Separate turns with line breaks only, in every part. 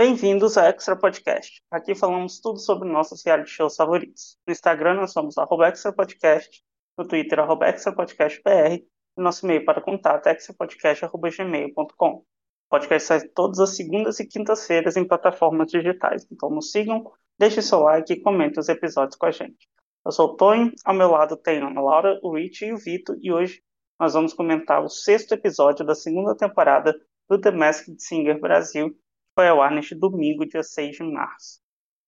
Bem-vindos ao Extra Podcast. Aqui falamos tudo sobre nossos reality shows favoritos. No Instagram nós somos arroba Extra Podcast, no Twitter arroba Extra Podcast BR, e nosso e-mail para contato é extrapodcast.gmail.com. O podcast sai todas as segundas e quintas-feiras em plataformas digitais, então nos sigam, deixe seu like e comente os episódios com a gente. Eu sou o Tonho, ao meu lado tem a Laura, o Rich e o Vitor, e hoje nós vamos comentar o sexto episódio da segunda temporada do The Masked Singer Brasil, foi ao ar neste domingo, dia 6 de março.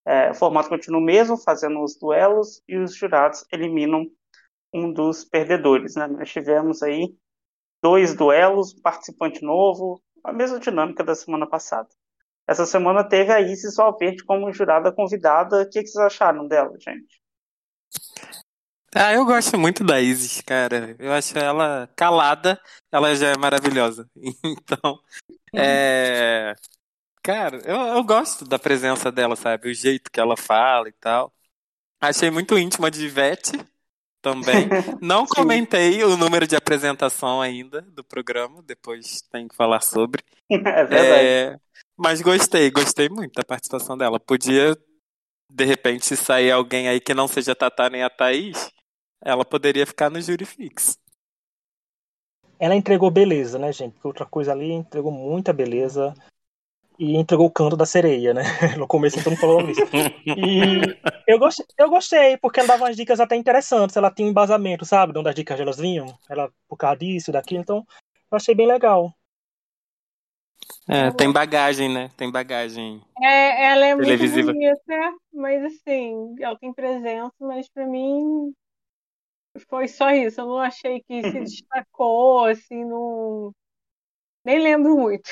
É, o formato continua o mesmo, fazendo os duelos e os jurados eliminam um dos perdedores. Né? Nós tivemos aí dois duelos, participante novo, a mesma dinâmica da semana passada. Essa semana teve a Isis Valverde como jurada convidada. O que, que vocês acharam dela, gente?
Ah, eu gosto muito da Isis, cara. Eu acho ela calada, ela já é maravilhosa. Então, é... Cara, eu, eu gosto da presença dela, sabe? O jeito que ela fala e tal. Achei muito íntima de Ivete também. Não comentei o número de apresentação ainda do programa, depois tem que falar sobre.
É verdade.
É, mas gostei, gostei muito da participação dela. Podia, de repente, sair alguém aí que não seja a Tatá nem a Thaís, ela poderia ficar no júri fixo.
Ela entregou beleza, né, gente? Porque outra coisa ali entregou muita beleza e entregou o canto da sereia, né? No começo então não falou isso. E eu gostei, eu gostei, porque ela dava umas dicas até interessantes. Ela tinha um embasamento, sabe? De onde as dicas elas vinham. Ela, por causa disso, daquilo. Então, eu achei bem legal.
É, tem bagagem, né? Tem bagagem.
É, ela é muito
Televisiva.
bonita, mas assim, ela tem presença, mas pra mim foi só isso. Eu não achei que se destacou, assim, não. Nem lembro muito.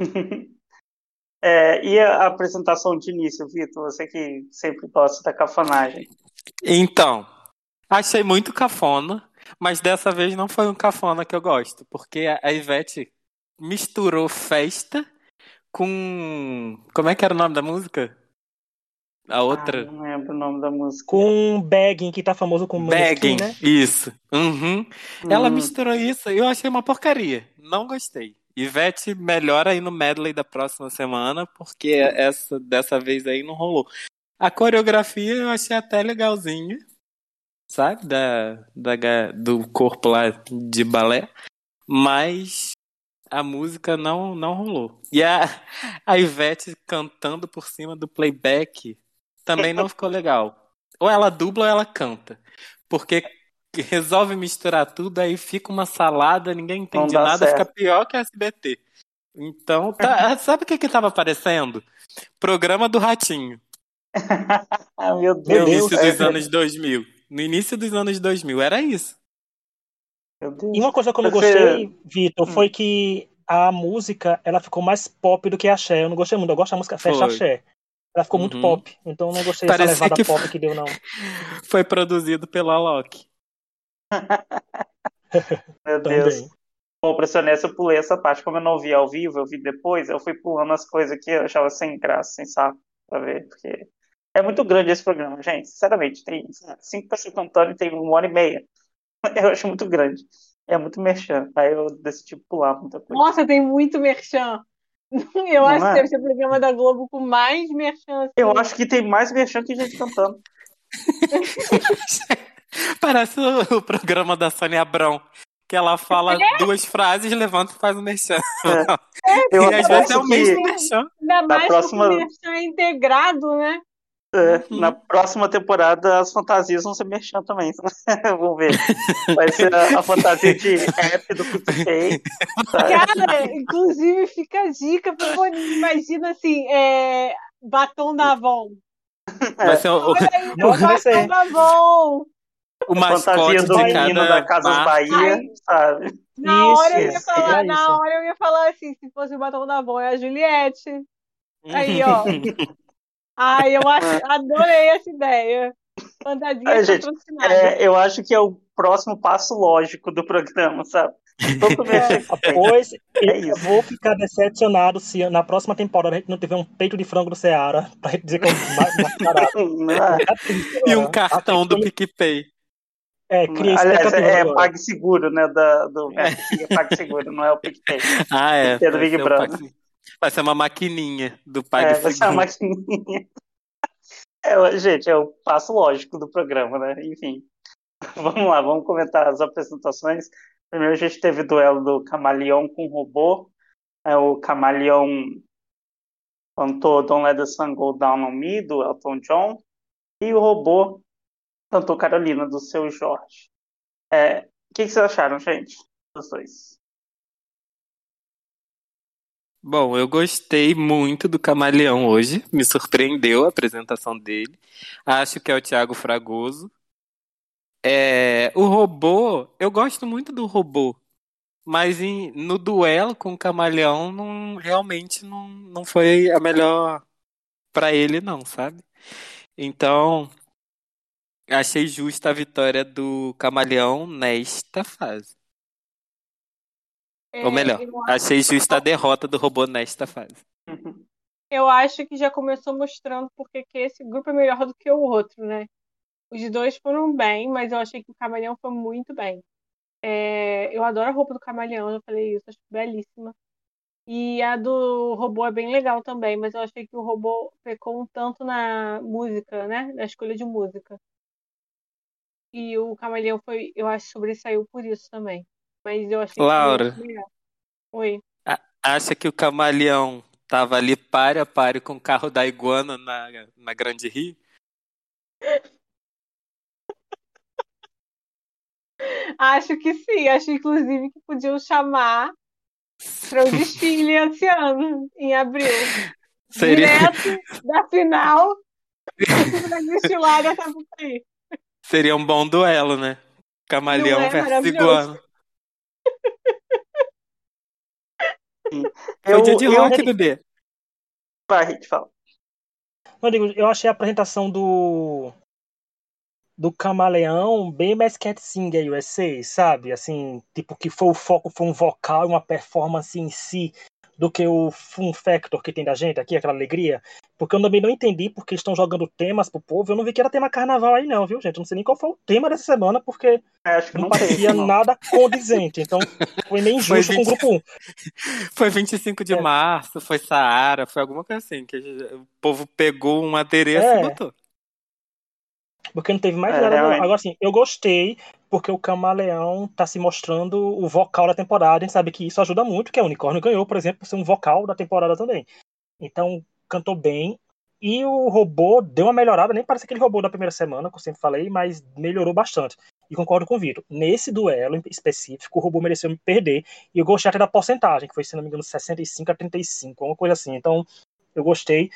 É, e a apresentação de início, Vitor? Você que sempre gosta da cafanagem.
Então, achei muito cafona, mas dessa vez não foi um cafona que eu gosto, porque a Ivete misturou festa com. Como é que era o nome da música? A
Ah,
outra?
não lembro o nome da música.
Com Bagging, que tá famoso como
Begging,
né?
isso. Uhum. Ela
Hum,
misturou isso e eu achei uma porcaria. Não gostei. Ivete melhora aí no medley da próxima semana, porque essa dessa vez aí não rolou. A coreografia eu achei até legalzinha, sabe? Da, da, do corpo lá de balé, mas a música não, não rolou. E a, a Ivete cantando por cima do playback também não ficou legal. Ou ela dubla ou ela canta. Porque resolve misturar tudo, aí fica uma salada, ninguém entende nada,
certo.
fica pior que a SBT. Então, tá, sabe o que que tava aparecendo? Programa do Ratinho,
Ah, meu
no
Deus.
início
é,
dos anos 2000. No início dos anos 2000, era isso.
Meu Deus.
E uma coisa que eu não gostei, Vitor,
Hum.
foi que a música ela ficou mais pop do que axé. Eu não gostei muito. Eu gosto da música festa
Foi.
axé. Ela ficou muito
Uhum.
pop. Então eu não gostei dessa
Parecia
levada
que
pop que deu, não.
Foi produzido pela Loki.
Meu Deus.
Também.
Bom, pra ser honesto, eu pulei essa parte. Como eu não vi ao vivo, eu vi depois, eu fui pulando as coisas que eu achava sem graça, sem saco, pra ver, porque é muito grande esse programa, gente. Sinceramente, tem cinco pessoas cantando e tem uma hora e meia. Eu acho muito grande. É muito merchan. Aí eu decidi pular muita coisa.
Nossa, tem muito merchan. Eu
Não
acho que
é?
deve ser o programa da Globo com mais merchan. assim.
Eu acho que tem mais merchan que gente cantando.
Parece o, o programa da Sônia Abrão. Que ela fala duas frases, levanta e faz um merchan.
Eu
e às vezes é
acho
o mesmo
que
merchan.
Ainda mais
próxima-
com o merchan integrado, né?
é,
Uhum.
na próxima temporada as fantasias vão ser merchan também. Vamos ver. Vai ser a, a fantasia de app do PicPay.
Cara, inclusive fica a dica, pô, imagina assim, é, batom da Avon.
Vai ser o,
Olha aí,
Não,
o
ser.
batom da Avon.
O
fantasia
mascote
do
de
menino
cada
da Casas
marca.
Bahia,
Ai.
sabe?
Na
Isso,
hora eu ia
isso,
falar,
é
na
isso.
hora eu ia falar assim, se fosse o batom da Avon, é a Juliette. Aí, ó. Ai, eu ach- adorei essa ideia. Fantasia
Ai, gente. É, eu acho que é o próximo passo lógico do programa, sabe? Todo tem.
Pois
É
eu
isso.
vou ficar decepcionado se na próxima temporada a gente não tiver um peito de frango do Ceará pra dizer que é ma- mascarado.
Ah,
Tá triste
E um
agora.
cartão do. PicPay.
É, cria
Aliás, é, é. PagSeguro, né? Da, do, é, é PagSeguro, não é o PicPay.
Ah, é.
É do Big Brother.
Paxi- Vai ser uma maquininha do pai
É, vai ser uma maquininha. É, gente, é o passo lógico do programa, né? Enfim. Vamos lá, vamos comentar as apresentações. Primeiro a gente teve o duelo do Camaleão com o robô. É, o Camaleão cantou Don't Let the Sun Go Down on Me, do Elton John. E o robô cantou Carolina, do Seu Jorge. É, o que, que vocês acharam, gente? Dois.
Bom, eu gostei muito do Camaleão hoje. Me surpreendeu a apresentação dele. Acho que é o Thiago Fragoso. É, o robô, eu gosto muito do robô. Mas em- no duelo com o Camaleão, não, realmente não, não foi a melhor pra ele, não, sabe? Então, achei justa a vitória do Camaleão nesta fase.
É,
Ou melhor, achei justa a derrota do robô nesta fase.
Uhum.
eu acho que já começou mostrando porque que esse grupo é melhor do que o outro, né? Os dois foram bem, mas eu achei que o Camaleão foi muito bem. É, eu adoro a roupa do Camaleão, eu falei isso, acho belíssima. E a do robô é bem legal também, mas eu achei que o robô pecou um tanto na música, né? Na escolha de música. E o Camaleão foi, eu acho, sobressaiu por isso também. Mas eu achei que
Laura.
melhor. Oi.
Acha que o Camaleão tava ali pare a pare com o carro da iguana na, na Grande Rio?
Acho que sim, acho inclusive que podiam chamar para o desfile esse ano, em abril.
Seria,
Direto da final da Sapucaí.
Seria um bom duelo, né? Camaleão
Não é
versus iguana. Foi
Eu,
dia de
eu...
rock, bebê.
Vai, Hit, fala.
Eu digo, eu achei a apresentação do do Camaleão bem mais Cat Singer USA, sabe? Assim, tipo que foi o foco foi um vocal e uma performance em si do que o fun factor que tem da gente aqui, aquela alegria. Porque eu também não entendi porque estão jogando temas pro povo. Eu não vi que era tema carnaval aí não, viu, gente? Eu não sei nem qual foi o tema dessa semana porque
É, acho que
não
não teve,
parecia
não.
nada condizente. Então foi meio
Foi
injusto com o
20
grupo 1.
Foi 25 de
É.
março, foi Saara, foi alguma coisa assim, que o povo pegou um adereço
É.
e botou.
Porque não teve mais
É,
nada.
realmente.
Agora sim, eu gostei, porque o Camaleão tá se mostrando o vocal da temporada. A gente sabe que isso ajuda muito, que a Unicórnio ganhou, por exemplo, por ser um vocal da temporada também. Então, cantou bem. E o robô deu uma melhorada, nem parece aquele robô da primeira semana, que eu sempre falei, mas melhorou bastante. E concordo com o Vitor. Nesse duelo específico, o robô mereceu me perder. E eu gostei até da porcentagem, que foi, se não me engano, 65 a 35, uma coisa assim. Então, eu gostei.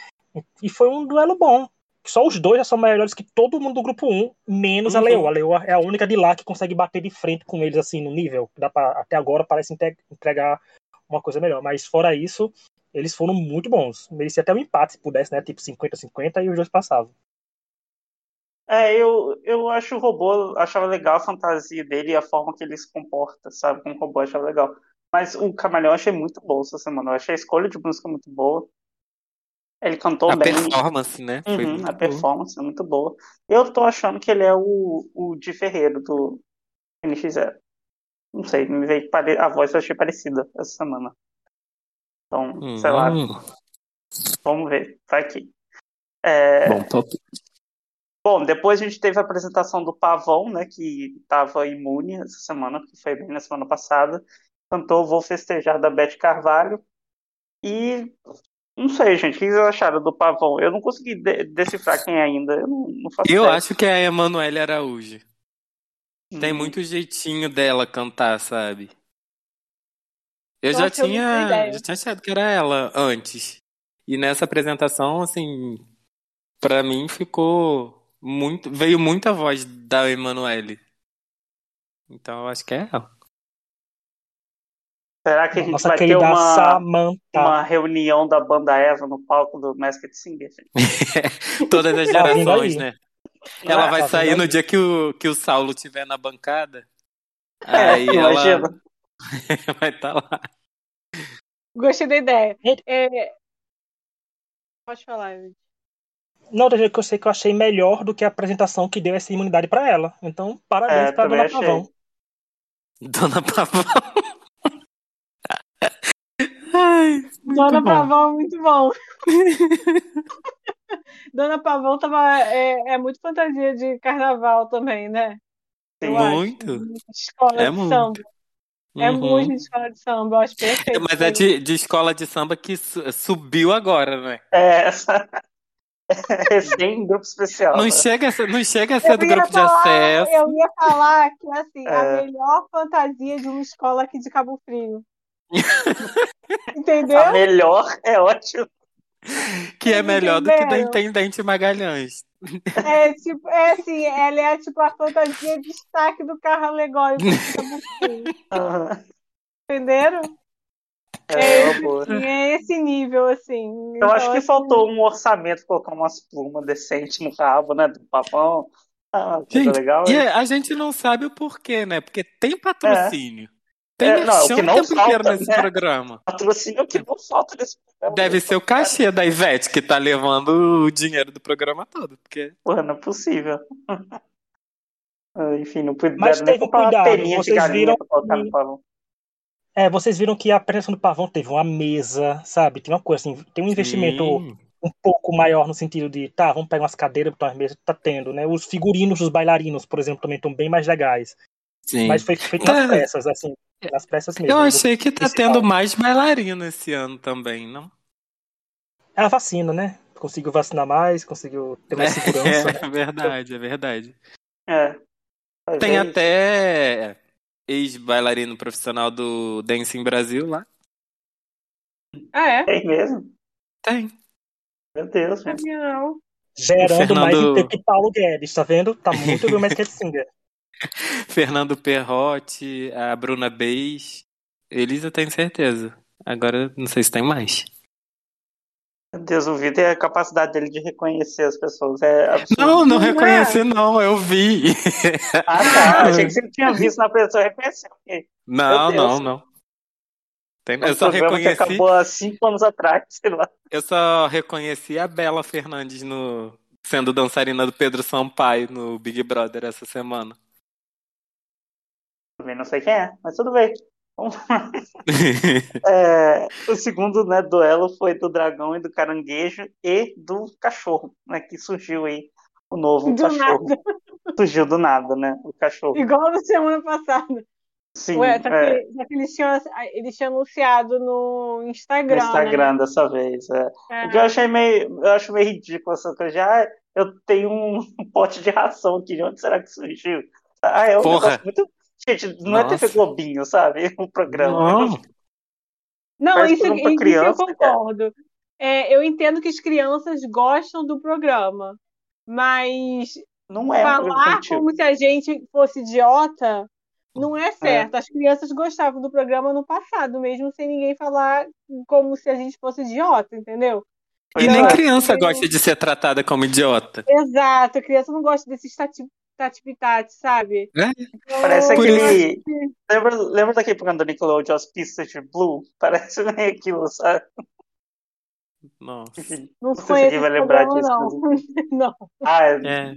E foi um duelo bom. Só os dois já são melhores que todo mundo do grupo 1, menos a
Uhum.
Leoa. A Leoa é a única de lá que consegue bater de frente com eles, assim, no nível. Dá pra, até agora parece entregar uma coisa melhor. Mas fora isso, eles foram muito bons. Merecia até um empate se pudesse, né? Tipo 50-50 e os dois passavam.
É, eu, eu acho o robô, achava legal a fantasia dele e a forma que ele se comporta, sabe? Como robô, achava legal. Mas o Camaleão achei muito bom essa semana. Eu achei a escolha de música muito boa. Ele cantou
A
bem.
performance, né? Foi
Uhum,
muito
a
boa.
performance é muito boa. Eu tô achando que ele é o, o de Ferreiro do NX0. Não sei, me veio pare... a voz eu achei parecida essa semana. Então, sei lá,
Hum,
vamos ver. Vai aqui. É,
Bom, top.
Bom, depois a gente teve a apresentação do Pavão, né, que estava imune essa semana, que foi bem na semana passada. Cantou Vou Festejar da Beth Carvalho. E não sei, gente, o que vocês acharam do Pavão? Eu não consegui de- decifrar quem é ainda. Eu não, não faço
Eu acho que é a Emanuele Araújo. Tem
Hum,
muito jeitinho dela cantar, sabe? Eu já
Nossa,
tinha, já tinha achado que era ela antes. E nessa apresentação, assim, pra mim ficou muito, veio muita voz da Emanuele. Então eu acho que é ela.
Será que a gente
Nossa
vai ter uma, uma reunião da banda Eva no palco do Masked Singer? gente?
Todas as
Tá
gerações, né? Ela
Ah,
vai
tá
sair no
aí?
dia que o, que o Saulo tiver na bancada.
É,
Aí ela
imagina.
vai estar lá.
Gostei da ideia.
Gente.
É, Pode falar.
Não, do jeito que eu sei que eu achei melhor do que a apresentação que deu essa imunidade pra ela. Então, parabéns
É,
pra Dona
achei.
Pavão.
Dona Pavão. Ai,
Dona
bom.
Pavão é muito bom. Dona Pavão tava, é, é muito fantasia de carnaval também, né? Eu acho.
Muito.
De Escola
É
de
muito.
samba. É
Uhum.
muito de escola de samba, eu acho perfeito.
Mas é de, de escola de samba que su- subiu agora, né?
É, essa. Recém grupo especial.
Não
né?
chega, a ser- não chega a ser
Eu
do grupo de
falar-
acesso.
Eu ia falar que, assim, a
É.
melhor fantasia de uma escola aqui de Cabo Frio. Entendeu?
A melhor é ótimo.
Que é melhor do que da
Entenderam?
Intendente Magalhães.
É tipo, é assim, ela é tipo a fantasia de destaque do carro alegórico Cabo.
Aham.
Entenderam?
É, uma boa.
Assim, é esse nível, assim.
Eu acho
Então,
que
assim,
faltou um orçamento, colocar umas plumas decentes no rabo, né? Do papão. Ah,
Gente,
legal.
E
hein?
a gente não sabe o porquê, né? Porque tem patrocínio. Tem
É, não, o que
o
não
tempo
falta,
inteiro nesse
né?
programa.
Patrocínio é o que não falta nesse programa.
Deve ser o cachê da Ivete que tá levando o dinheiro do programa todo. Porque
Porra, não é possível. Ah, Enfim, não puderam
Mas
nem
teve
uma
cuidado, vocês
galinha
viram que-
pavão.
É, vocês viram que a apresentação do Pavão teve uma mesa, sabe? Tem uma coisa assim, tem um investimento
Sim.
um pouco maior no sentido de, tá, vamos pegar umas cadeiras, botar umas mesas, tá tendo, né? Os figurinos dos bailarinos, por exemplo, também estão bem mais legais.
Sim.
Mas foi feito
Tá.
nas pressas, assim, nas pressas mesmo.
Eu achei que tá
principal.
tendo mais bailarina esse ano também, não?
É a vacina, né? Conseguiu vacinar mais, conseguiu ter mais segurança. né?
É verdade, é verdade.
É.
Tem
é isso.
até ex-bailarino profissional do Dancing Brasil lá.
Ah, é?
Tem mesmo?
Tem.
Meu Deus, gente.
Sabia não.
Gerando mais
Fernando-
emprego que Paulo Guedes, tá vendo? Tá muito bem mais que Singer.
Fernando Perrotti, a Bruna Beis. Eles eu tenho certeza. Agora não sei se tem mais.
Meu Deus, o Vitor é a capacidade dele de reconhecer as pessoas. É absurdo.
Não, não
é?
reconheci, não. Eu vi.
Ah, tá. Achei que você tinha visto na pessoa reconheceu. Ok.
Não, não, não. Tem- Eu só
programa que
reconheci.
acabou há cinco anos atrás, sei lá.
Eu só reconheci a Bela Fernandes no sendo dançarina do Pedro Sampaio no Big Brother essa semana.
Também não sei quem é, mas tudo bem. Vamos lá. É, o segundo né, duelo foi do dragão e do caranguejo e do cachorro, né? Que surgiu aí o novo
Do
cachorro. Surgiu do nada, né? O cachorro.
Igual na semana passada.
Sim,
Ué, só que,
é,
só que eles, tinham, eles tinham anunciado no
no
Instagram,
Instagram dessa vez. É.
né?
O que eu achei meio, eu acho meio ridículo essa coisa de, ah, eu tenho um pote de ração aqui, de onde será que surgiu? Ah, é um
Porra.
negócio muito. Gente, não é
Nossa.
TV Globinho, sabe? O programa.
Não.
Não, isso, isso
criança,
eu concordo. É, eu entendo que as crianças gostam do programa, mas
Não é
falar como se a gente fosse idiota não é certo. As crianças gostavam do programa no passado, mesmo sem ninguém falar como se a gente fosse idiota, entendeu?
E nem
é.
criança gosta de ser tratada como idiota.
Exato, a criança não gosta desses tati- tati-pitati, sabe?
É.
Então,
Parece
Por
aquele. Lembra, lembra daquele programa do Nickelodeon, As Pistas de Blue? Parece meio aquilo, sabe?
Nossa.
Não
não sei se vai lembrar disso.
não.
mas-
não.
Ah, é
É.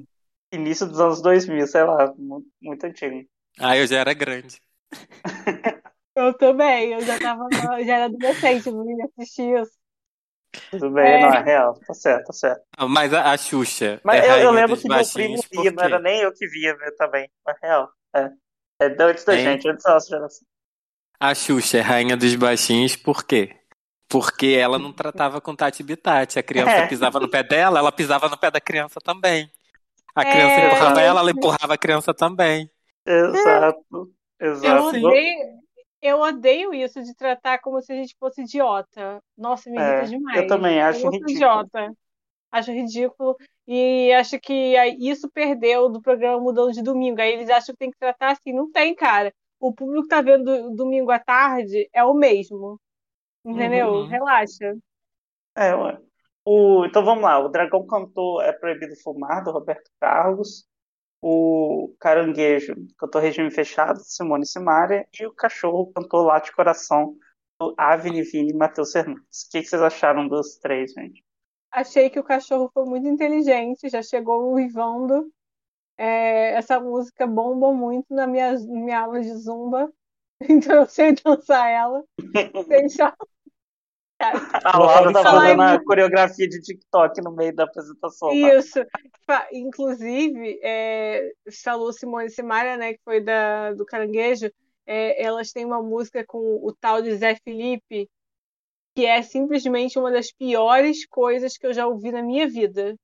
início dos anos 2000, sei lá, muito, muito antigo.
Ah, eu já era grande.
Eu também, eu já tava, eu já era adolescente, não ia assistir isso.
Tudo bem,
É.
não, é real, tá certo, tá certo.
Mas a, a Xuxa
Mas
é
eu, eu lembro que meu primo via, não era nem eu que via ver também, mas real. É, é antes da gente, antes da nossa geração.
A Xuxa é rainha dos baixinhos por quê? Porque ela não tratava com Tati Bitati. A criança
É.
pisava no pé dela, ela pisava no pé da criança também. A
É.
criança empurrava ela, ela empurrava a criança também.
Exato,
Eu
exato.
Odeio, eu odeio isso de tratar como se a gente fosse idiota. Nossa, me irrita
É,
demais.
eu também acho
Eu sou
ridículo.
idiota. Acho ridículo. E acho que isso perdeu do programa Mudando de Domingo. Aí eles acham que tem que tratar assim. Não tem, cara. O público que tá vendo domingo à tarde é o mesmo. Entendeu?
Uhum.
Relaxa.
É, ué. O, então vamos lá, o Dragão cantou É Proibido Fumar, do Roberto Carlos. O Caranguejo cantou Regime Fechado, de Simone Simaria. E o Cachorro cantou Late Coração, do Avni Vini e Matheus Fernandes. O que, vocês acharam dos três, gente?
Achei que o cachorro foi muito inteligente, já chegou uivando. É, essa música bomba muito na minha, minha aula de zumba, então eu sei dançar ela. Só-
A Laura tá fazendo a coreografia de TikTok no meio da apresentação. Tá?
Isso. Inclusive, é, falou Simone Simaria, né, que foi da, do Caranguejo, é, elas têm uma música com o tal de Zé Felipe, que é simplesmente uma das piores coisas que eu já ouvi na minha vida.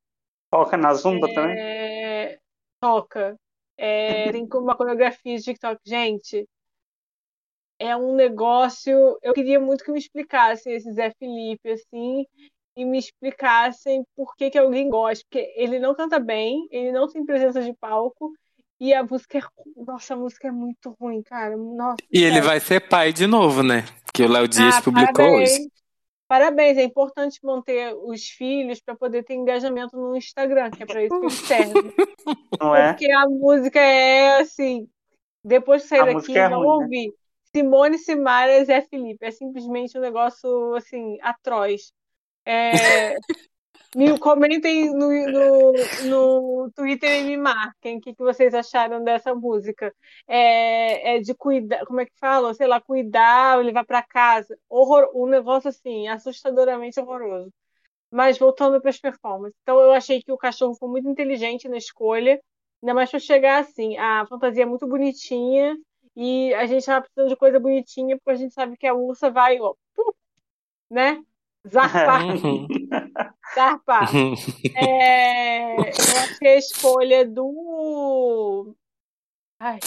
Toca na Zumba é... também?
Toca. É, tem uma coreografia de TikTok. Gente, é um negócio. Eu queria muito que me explicassem esse Zé Felipe, assim, e me explicassem por que, que alguém gosta. Porque ele não canta bem, ele não tem presença de palco, e a música é. Nossa, a música é muito ruim, cara. Nossa,
e ele vai ser pai de novo, né? Que o Léo Dias ah, publicou parabéns. hoje.
Parabéns, é importante manter os filhos para poder ter engajamento no Instagram, que é para isso que eles servem. Não é? Porque a música é assim. Depois de sair a daqui, é não ruim, ouvi. Né? Simone Simaria Zé Felipe. É simplesmente um negócio assim, atroz. É, me comentem no, no, no Twitter e me marquem o que, que vocês acharam dessa música. É, é de cuidar, como é que fala? Sei lá, cuidar, levar para casa. Horror, um negócio assim, assustadoramente horroroso. Mas voltando para as performances. Então eu achei que o cachorro foi muito inteligente na escolha. Ainda mais para chegar assim, a fantasia é muito bonitinha e a gente estava precisando de coisa bonitinha porque a gente sabe que a ursa vai, ó, pum, né? Zarpar. Zarpar. É, eu achei a escolha do. Ai,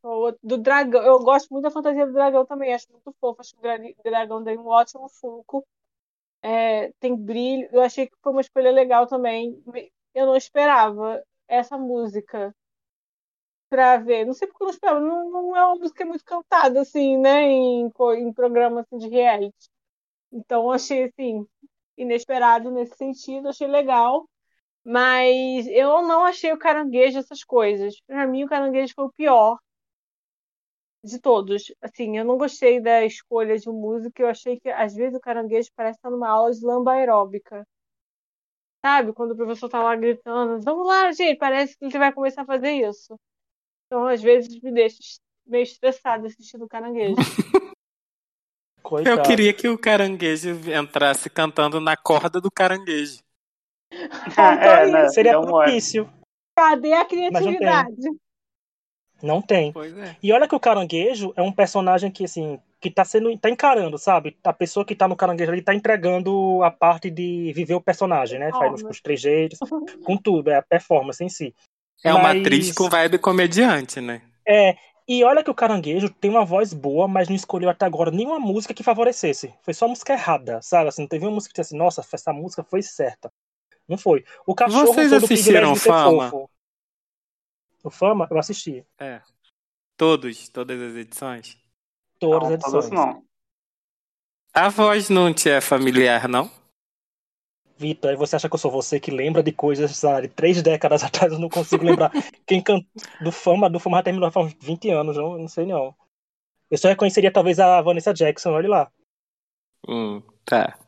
como é é Do dragão. Eu gosto muito da fantasia do dragão também, acho muito fofo. Acho que o dragão tem um ótimo funko. É, tem brilho. Eu achei que foi uma escolha legal também. Eu não esperava essa música pra ver. Não sei porque eu não esperava. Não, não é uma música muito cantada, assim, né? Em, em programa assim, de reality. Então, achei, assim, inesperado nesse sentido, achei legal. Mas eu não achei o caranguejo essas coisas. Para mim, o caranguejo foi o pior de todos. Assim, eu não gostei da escolha de música. Eu achei que, às vezes, o caranguejo parece estar numa aula de lamba aeróbica. Sabe? Quando o professor tá lá gritando, vamos lá, gente, parece que ele vai começar a fazer isso. Então, às vezes, me deixa meio estressado assistindo o caranguejo.
Coitado. Eu queria que o caranguejo entrasse cantando na corda do caranguejo.
Ah, é, né? Seria é propício.
Cadê a criatividade?
Não tem. Não tem. É. E olha que o caranguejo é um personagem que, assim, que tá sendo. tá encarando, sabe? A pessoa que tá no caranguejo ali tá entregando a parte de viver o personagem, né? Faz os trejeitos, com tudo, é a performance em si.
É Mas... uma atriz com vibe comediante, né?
É, e olha que o Caranguejo tem uma voz boa, mas não escolheu até agora nenhuma música que favorecesse. Foi só música errada, sabe? Assim, não teve uma música que disse assim, nossa, essa música foi certa. Não foi. O cachorro
Vocês assistiram Fama?
O Fama, eu assisti.
É. Todos, todas as edições?
Todas as edições. Não.
A voz não te é familiar, não?
Vitor, aí você acha que eu sou você que lembra de coisas sabe, de três décadas atrás, eu não consigo lembrar. Quem canta do Fama, do Fama já terminou há uns 20 anos, não, não sei não. Eu só reconheceria talvez a Vanessa Jackson, olha lá.
Hum, tá.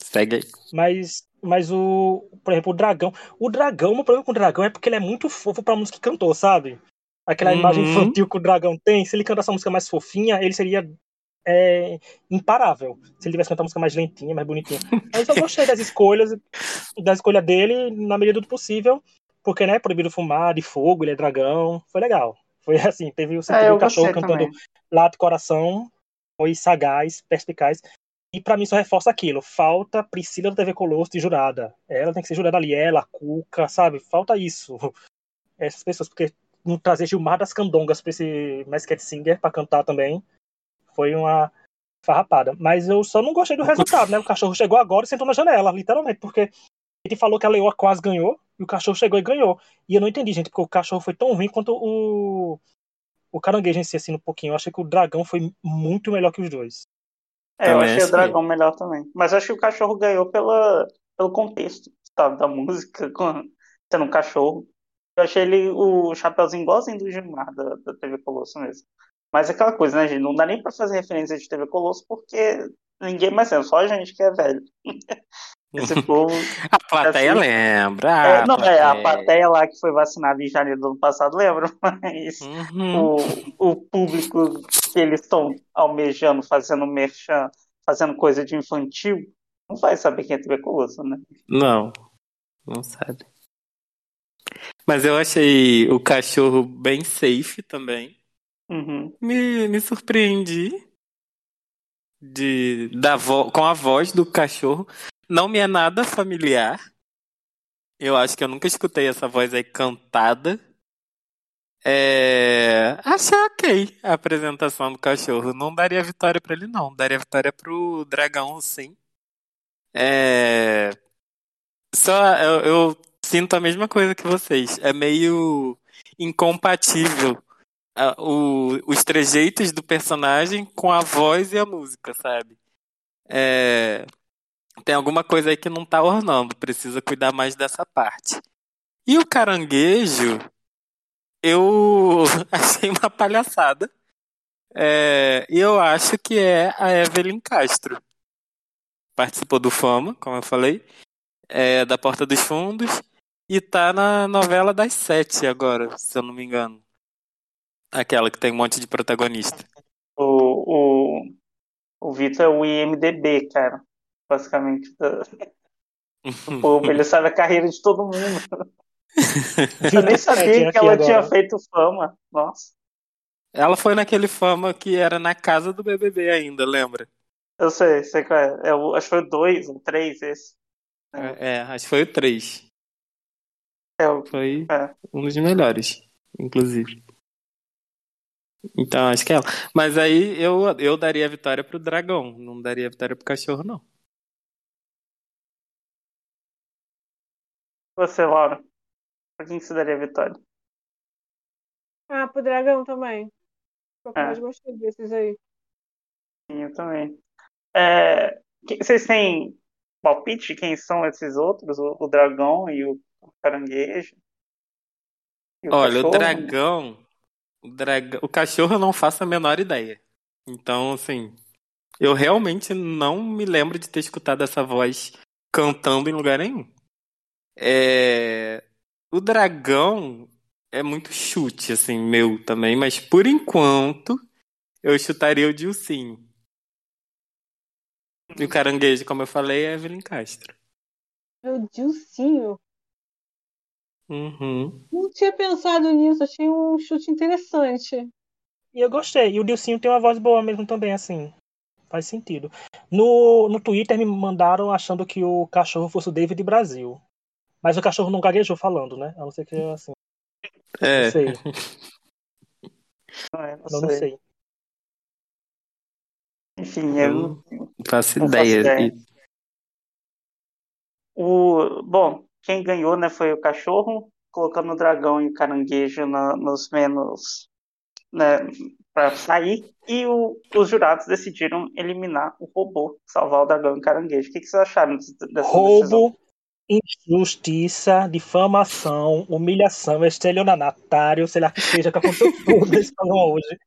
Segue aí.
Mas, mas o, por exemplo, o Dragão. O Dragão, o meu problema com o Dragão é porque ele é muito fofo pra música que cantou, sabe? Aquela uhum. imagem infantil que o Dragão tem, se ele cantasse uma música mais fofinha, ele seria é imparável. Se ele tivesse cantado uma música mais lentinha, mais bonitinha. Mas eu gostei das escolhas, da escolha dele, na medida do possível, porque, né, proibido fumar, de fogo, ele é dragão, foi legal. Foi assim, teve o é, do cachorro cantando lá de coração, foi sagaz, perspicaz. E para mim só reforça aquilo, falta Priscila da TV Colosso de jurada. Ela tem que ser jurada ali, ela, a Cuca, sabe? Falta isso. Essas pessoas, porque não trazer Gilmar das Candongas pra esse Masked Singer pra cantar também foi uma farrapada. Mas eu só não gostei do resultado, né? O cachorro chegou agora e sentou na janela, literalmente, porque a gente falou que a leoa quase ganhou e o cachorro chegou e ganhou. E eu não entendi, gente, porque o cachorro foi tão ruim quanto o o caranguejo em si, assim, um pouquinho. Eu achei que o dragão foi muito melhor que os dois.
É, eu achei o dragão melhor também. Mas eu acho que o cachorro ganhou pela, pelo contexto, sabe, da música, com, sendo um cachorro. Eu achei ele o chapeuzinho igualzinho do Gilmar, da, da TV Colosso mesmo. Mas é aquela coisa, né, gente? Não dá nem pra fazer referência de TV Colosso porque ninguém mais lembra, só a gente que é velho.
Esse povo. a plateia assim, lembra.
É, não, plateia. é, a plateia lá que foi vacinada em janeiro do ano passado lembra, mas uhum. o, o público que eles estão almejando, fazendo merchan, fazendo coisa de infantil, não vai saber quem é tuberculoso, né?
Não, não sabe. Mas eu achei o cachorro bem safe também.
Uhum.
Me, me surpreendi de, da vo, com a voz do cachorro. Não me é nada familiar. Eu acho que eu nunca escutei essa voz aí cantada. É... Achei ok a apresentação do cachorro. Não daria vitória para ele, não. Daria vitória pro dragão, sim. É... Só eu, eu sinto a mesma coisa que vocês. É meio incompatível uh, o, os trejeitos do personagem com a voz e a música, sabe? É... Tem alguma coisa aí que não tá ornando. Precisa cuidar mais dessa parte. E o caranguejo eu achei uma palhaçada. É, e eu acho que é a Evelyn Castro. Participou do Fama, como eu falei, é, da Porta dos Fundos, e tá na novela das sete agora, se eu não me engano. Aquela que tem um monte de protagonista.
O, o, o Vitor é o IMDB, cara. Basicamente. O povo, ele sabe a carreira de todo mundo. Eu nem sabia que ela tinha feito fama. Nossa.
Ela foi naquele fama que era na casa do BBB ainda, lembra?
Eu sei, sei qual é. Eu, acho que foi o 2, o 3 esse.
É. é, acho que foi o 3.
É, o...
Foi
é.
um dos melhores, inclusive. Então, acho que é ela. Mas aí eu, eu daria a vitória pro dragão, não daria a vitória pro cachorro, não.
Você, Laura? Pra quem você daria a vitória?
Ah, pro dragão também. O que
É.
mais gostei desses aí.
Sim, eu também. É, vocês têm palpite de quem são esses outros? O, o dragão e o caranguejo? E o
Olha, o
cachorro?
dragão, o o cachorro eu não faço a menor ideia. Então, assim, eu realmente não me lembro de ter escutado essa voz cantando em lugar nenhum. É, o dragão é muito chute, assim, meu também, mas por enquanto eu chutaria o Dilcinho. E o caranguejo, como eu falei, é Evelyn Castro.
Meu Dilcinho.
Uhum.
Não tinha pensado nisso, achei um chute interessante.
E eu gostei. E o Dilcinho tem uma voz boa mesmo também, assim. Faz sentido. No, no Twitter me mandaram achando que o cachorro fosse o David Brasil. Mas o cachorro não gaguejou falando, né? A não ser que assim.
É.
Não sei.
Não, é, não
não
sei.
sei.
Enfim, eu não-
faço
Não faço
ideia.
ideia. O, bom, quem ganhou, né, foi o cachorro, colocando o dragão e o caranguejo na- nos menos, né, para sair. E o- os jurados decidiram eliminar o robô, salvar o dragão e o caranguejo. O que, que vocês acharam dessa dessa decisão?
Roubo, injustiça, difamação, humilhação, estelionatário, sei lá que seja que aconteceu tudo programa hoje.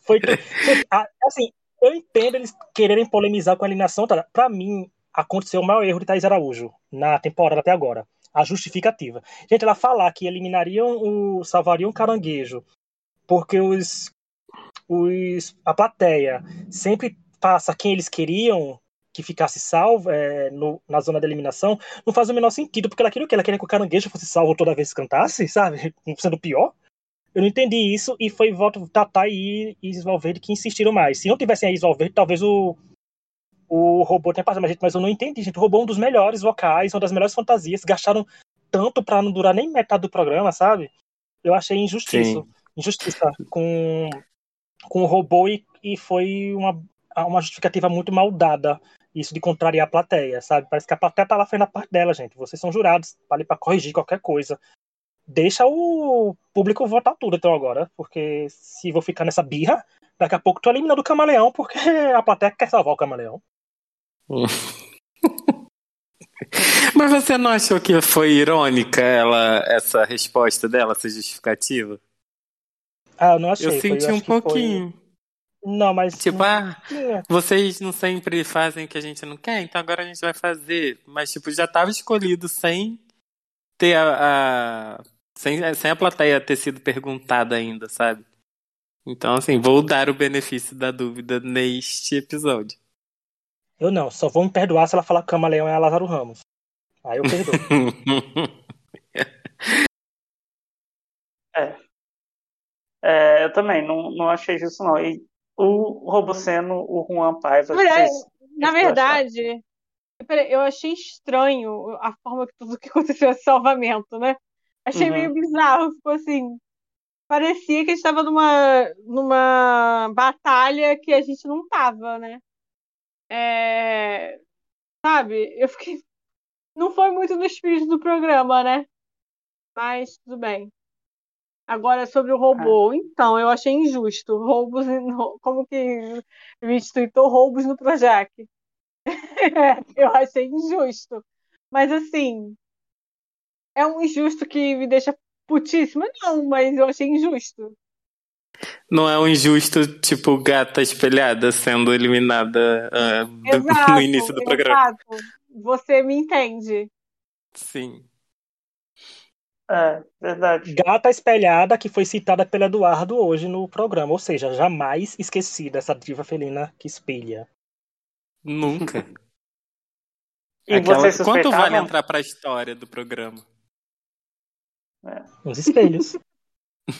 Foi, foi- ah, assim, eu entendo eles quererem polemizar com a eliminação, tá? Pra mim, aconteceu o maior erro de Thaís Araújo na temporada até agora. A justificativa. Gente, ela falar que eliminariam o. salvariam o caranguejo porque os, os. a plateia sempre passa quem eles queriam que ficasse salvo é, no- na zona da eliminação, não faz o menor sentido, porque ela queria o quê? Ela queria que o caranguejo fosse salvo toda vez que cantasse, sabe? Sendo pior. Eu não entendi isso e foi voto Tatá e Isis Valverde que insistiram mais. Se não tivessem a Isis Valverde, talvez o, o robô tenha passado mais gente, mas eu não entendi, gente. O robô é um dos melhores vocais, uma das melhores fantasias. Gastaram tanto pra não durar nem metade do programa, sabe? Eu achei injustiça.
Sim.
Injustiça com, com o robô e, e foi uma, uma justificativa muito mal dada. Isso de contrariar a plateia, sabe? Parece que a plateia tá lá fazendo a parte dela, gente. Vocês são jurados, tá ali pra corrigir qualquer coisa. Deixa o público votar tudo então agora, porque se vou ficar nessa birra, daqui a pouco tô eliminando o camaleão, porque a plateia quer salvar o camaleão.
Mas você não achou que foi irônica ela, essa resposta dela, essa justificativa?
Ah, eu não achei.
Eu senti
acho
um
que foi-
pouquinho.
Não, mas.
Tipo, ah,
É.
vocês não sempre fazem o que a gente não quer, então agora a gente vai fazer. Mas, tipo, já estava escolhido sem ter a. a- sem, sem a plateia ter sido perguntada ainda, sabe? Então, assim, vou dar o benefício da dúvida neste episódio.
Eu não, só vou me perdoar se ela falar que Camaleão é a Lázaro Ramos. Aí eu perdoo.
é. é. Eu também não, não achei isso, não. E o Roboceno, o Juan Paiva.
Na verdade, na verdade eu achei estranho a forma que tudo que aconteceu esse salvamento, né? Achei uhum. meio bizarro, ficou assim. Parecia que a gente estava numa, numa batalha que a gente não tava, né? É... Sabe? Eu fiquei. Não foi muito no espírito do programa, né? Mas tudo bem. Agora sobre o robô. Ah. Então, eu achei injusto. Roubos. Como que me instituiu roubos no Projac? eu achei injusto. Mas assim. É um injusto que me deixa putíssima? Não, mas eu achei injusto.
Não é um injusto, tipo, gata espelhada sendo eliminada uh, exato, no início do programa.
Exato. Você me entende.
Sim.
É, verdade.
Gata espelhada que foi citada pelo Eduardo hoje no programa. Ou seja, jamais esquecida essa diva felina que espelha.
Nunca.
e Aquela... você
Quanto vale entrar pra história do programa?
É. Os espelhos.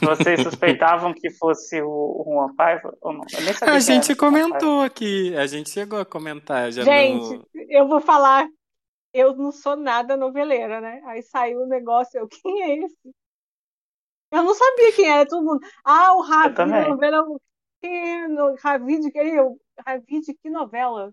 Vocês suspeitavam que fosse o Juan Paiva ou não?
a gente comentou aqui, a gente chegou a comentar já
Gente,
no...
eu vou falar, eu não sou nada noveleira, né? Aí saiu o negócio, eu, quem é esse? Eu não sabia quem era, todo mundo. Ah, o Ravi, novela. Quem é? Ravi de que? Ravi de que novela?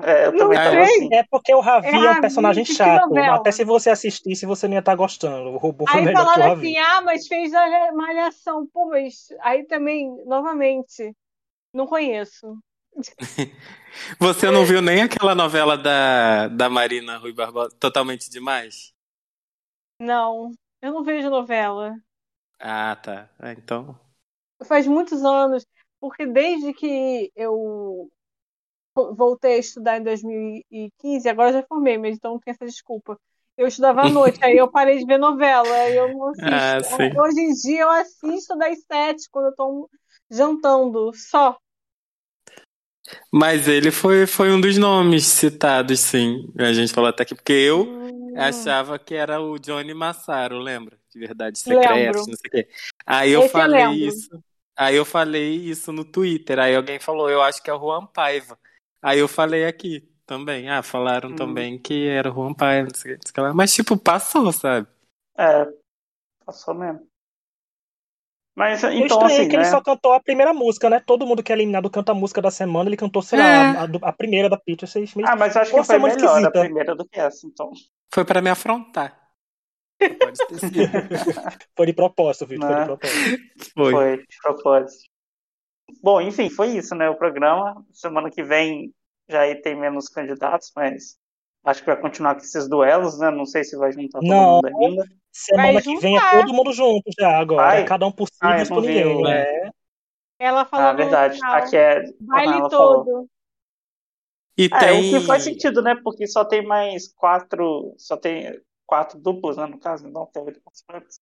É, eu também tava assim.
É porque o Ravi é, é um personagem chato. Até se você assistisse, você não ia estar gostando. O robô foi
aí
melhor que o
Ravi. assim, ah, mas fez a malhação. Pô, mas aí também, novamente, não conheço.
Você não viu nem aquela novela da, da Marina Rui Barbosa, Totalmente Demais?
Não, eu não vejo novela.
Ah, tá. Ah, então.
Faz muitos anos, porque desde que eu voltei a estudar em 2015, agora já formei, mas então não tem essa desculpa. Eu estudava à noite, aí eu parei de ver novela, eu não assisto. Ah, Hoje em dia eu assisto das sete, quando eu tô jantando, só.
Mas ele foi, foi um dos nomes citados, sim. A gente falou até aqui, porque eu hum. achava que era o Johnny Massaro, lembra? De verdade secreta, não sei o quê. Aí eu Esse falei eu isso. Aí eu falei isso no Twitter. Aí alguém falou, eu acho que é o Juan Paiva. Aí eu falei aqui também. Ah, falaram hum. também que era o Juan Pai, não sei, não sei mas tipo, passou, sabe?
É, passou mesmo. Mas então,
estranho
assim,
é que
né?
ele só cantou a primeira música, né? Todo mundo que é eliminado canta a música da semana, ele cantou, sei é. lá, a, a, primeira da Peter. Vocês
meio... Ah, mas acho que foi melhor esquisita. a primeira do que essa, então.
Foi para me afrontar.
Pode ter sido. foi de propósito, Vitor, foi de né?
propósito. Foi. foi de propósito. Bom, enfim, foi isso, né? O programa. Semana que vem já aí tem menos candidatos, mas acho que vai continuar com esses duelos, né? Não sei se vai juntar todo
não,
mundo ainda.
Semana que vem é todo mundo junto já agora. Ai, cada um por si, ai, por ninguém. Né?
Ela falou.
Ah, verdade. Aqui é.
Baile todo. Falou.
E é, tem...
o que faz sentido, né? Porque só tem mais quatro. Só tem quatro duplos, né? No caso, não tem oito participantes.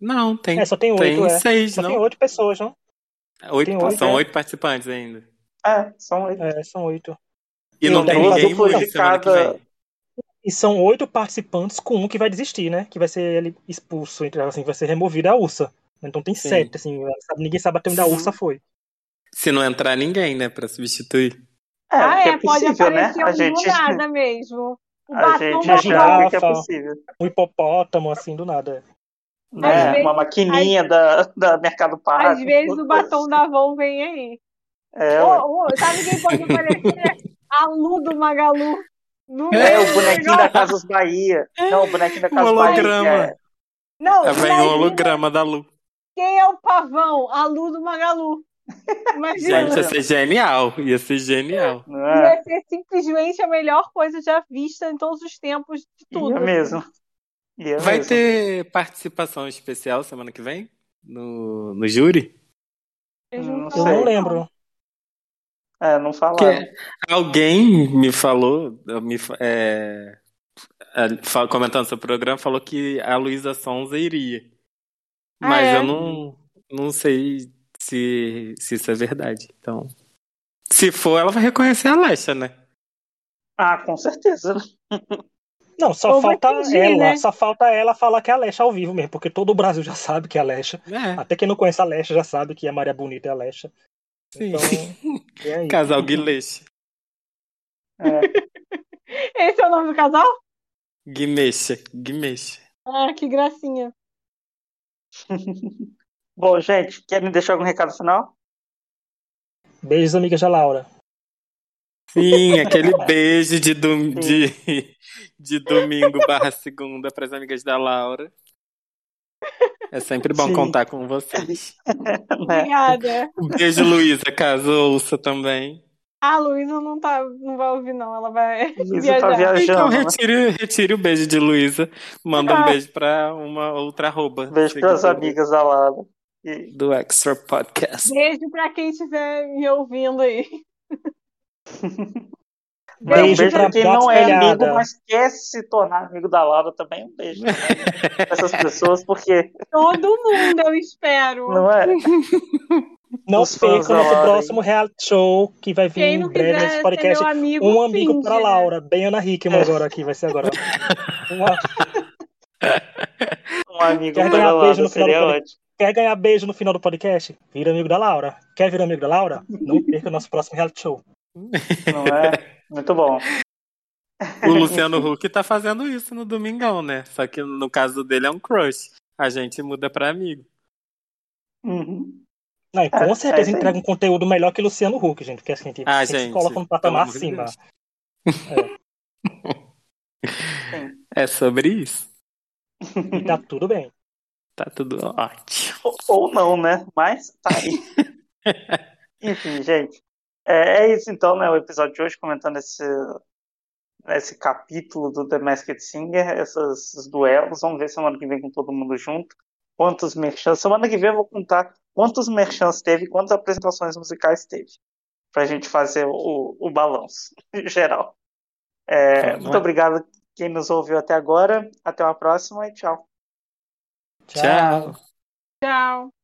Não, tem.
É, só tem oito.
Tem
é.
seis,
só
não?
tem oito pessoas, não?
Oito, oito são é. oito participantes ainda.
É, são oito.
É, são oito.
E não, tem ninguém muito cada...
E são oito participantes com um que vai desistir, né? Que vai ser ele expulso, entre assim, vai ser removido a ursa. Então tem Sim. sete, assim, ninguém sabe até onde a ursa foi.
Se não entrar ninguém, né, pra substituir.
É, ah, é, é possível, pode aparecer né? a gente... nada mesmo. O a
gente já que é possível.
Um hipopótamo, assim, do nada.
É, uma maquininha da, da Mercado Pago.
Às vezes o batom da Avon vem aí.
É,
oh, oh, sabe quem pode aparecer? a Lu do Magalu.
é, o bonequinho da Casas Bahia. Não, o bonequinho da Casas holograma. Bahia. É.
Não, é, o holograma da Lu.
Quem é o pavão? A Lu do Magalu.
Imagina. Gente, ia ser genial. Ia ser genial.
É. Ia ser simplesmente a melhor coisa já vista em todos os tempos de tudo.
Ia mesmo.
Vai
mesmo.
ter participação especial semana que vem? No, no júri?
Eu não, Eu não lembro.
É, não falaram.
alguém me falou, me, é, comentando seu programa, falou que a Luísa Sonza iria. Ah, Mas é? eu não, não sei se, se isso é verdade. Então, Se for, ela vai reconhecer a Alexa, né?
Ah, com certeza.
Não, só
Ou
falta
fingir,
ela,
né?
só falta ela falar que é a Alexa ao vivo mesmo, porque todo o Brasil já sabe que é a Alexa.
É,
Até quem não conhece a Alexa já sabe que a Maria Bonita é a Alexa.
sim.
Então, é.
Casal Guileixo.
É.
Esse é o nome do casal?
Guimexa, Guimexa.
Ah, que gracinha.
Bom, gente, querem deixar algum recado final?
Beijos, amigas da Laura.
Sim, aquele beijo de, dom- de, de domingo barra segunda para as amigas da Laura. É sempre bom
Sim.
contar com vocês.
Obrigada.
Um beijo, Luísa, caso ouça também.
A Luísa não, tá, não vai ouvir, não. Ela vai
Luísa tá
viajar.
viajando.
Então
né?
retire, retire o beijo de Luísa. Manda um
Ah.
beijo para uma outra arroba.
Beijo para as amigas da Lara. E
Do Extra Podcast.
Beijo pra quem estiver me ouvindo aí.
Beijo
beijo
pra
pra quem não é
Espelhada.
amigo, mas quer se tornar amigo da Laura também. Um beijo pra essas pessoas, porque
Todo mundo, eu espero.
não é?
Não
Os
o nosso próximo reality show que vai vir
Quem
em breve nesse
ser
podcast.
meu amigo,
Um amigo
finge,
pra
né?
Laura, bem Ana Hickman
É.
agora aqui, vai ser agora. Uma-
Um amigo
Quer
para
ganhar
a
beijo
Laura
no final do
seria ótimo.
Quer ganhar beijo no final do podcast? Vira amigo da Laura. Quer virar amigo da Laura? Não perca o nosso próximo reality show.
Não é? Muito bom.
O Luciano Huck tá fazendo isso no Domingão, né? Só que no caso dele é um crush. A gente muda pra amigo.
Uhum.
Não, e com
É, é
certeza
aí.
entrega um conteúdo melhor que Luciano Huck, gente. Porque a gente
Ah,
sempre
gente,
se coloca no
pelo
patamar acima.
Deus. É sobre isso.
E tá tudo bem.
Tá tudo ótimo.
Ou, ou não, né? Mas tá aí. Enfim, gente. É, é isso então, né? O episódio de hoje comentando esse, esse capítulo do The Masked Singer, esses, esses duelos. Vamos ver semana que vem com todo mundo junto. Quantos merchants. Semana que vem eu vou contar quantos merchants teve, quantas apresentações musicais teve. Pra gente fazer o, o balanço geral. É,
Vamos
muito
lá.
obrigado quem nos ouviu até agora. Até uma próxima e tchau.
Tchau.
Tchau.